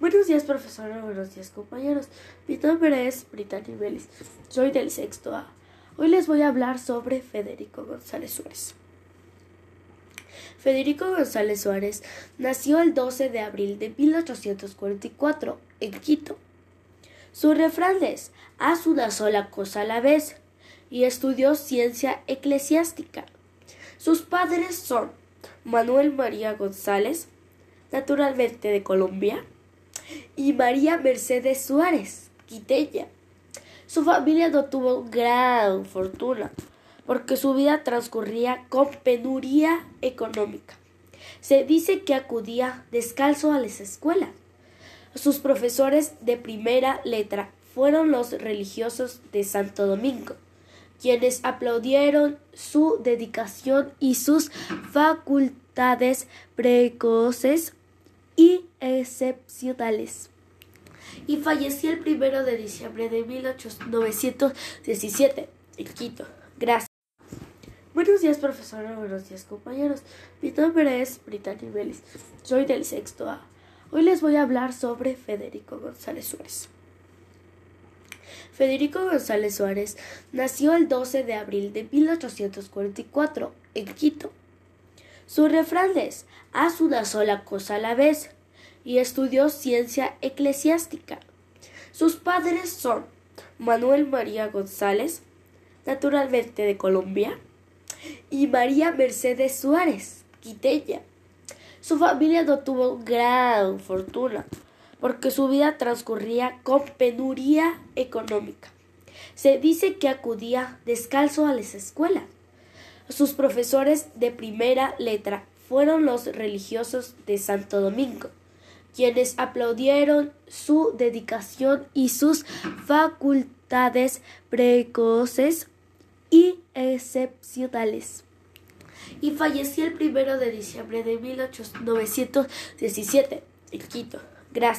Buenos días, profesora. Buenos días, compañeros. Mi nombre es Brittany Vélez. Soy del sexto A. Hoy les voy a hablar sobre Federico González Suárez. Federico González Suárez nació el 12 de abril de 1844 en Quito. Su refrán es: haz una sola cosa a la vez y estudió ciencia eclesiástica. Sus padres son Manuel María González, naturalmente de Colombia, y María Mercedes Suárez, quiteña. Su familia no tuvo gran fortuna, porque su vida transcurría con penuria económica. Se dice que acudía descalzo a las escuelas. Sus profesores de primera letra fueron los religiosos de Santo Domingo, quienes aplaudieron su dedicación y sus facultades precoces y excepcionales. Y falleció el primero de diciembre de 1817 en Quito. Gracias. Buenos días, profesora. Buenos días, compañeros. Mi nombre es Brittany Vélez. Soy del sexto A. Hoy les voy a hablar sobre Federico González Suárez. Federico González Suárez nació el 12 de abril de 1844 en Quito. Su refrán es: haz una sola cosa a la vez y estudió ciencia eclesiástica. Sus padres son Manuel María González, naturalmente de Colombia, y María Mercedes Suárez, quiteña. Su familia no tuvo gran fortuna, porque su vida transcurría con penuria económica. Se dice que acudía descalzo a las escuelas. Sus profesores de primera letra fueron los religiosos de Santo Domingo, quienes aplaudieron su dedicación y sus facultades precoces y excepcionales. Y falleció el primero de diciembre de 1817 en Quito. Gracias.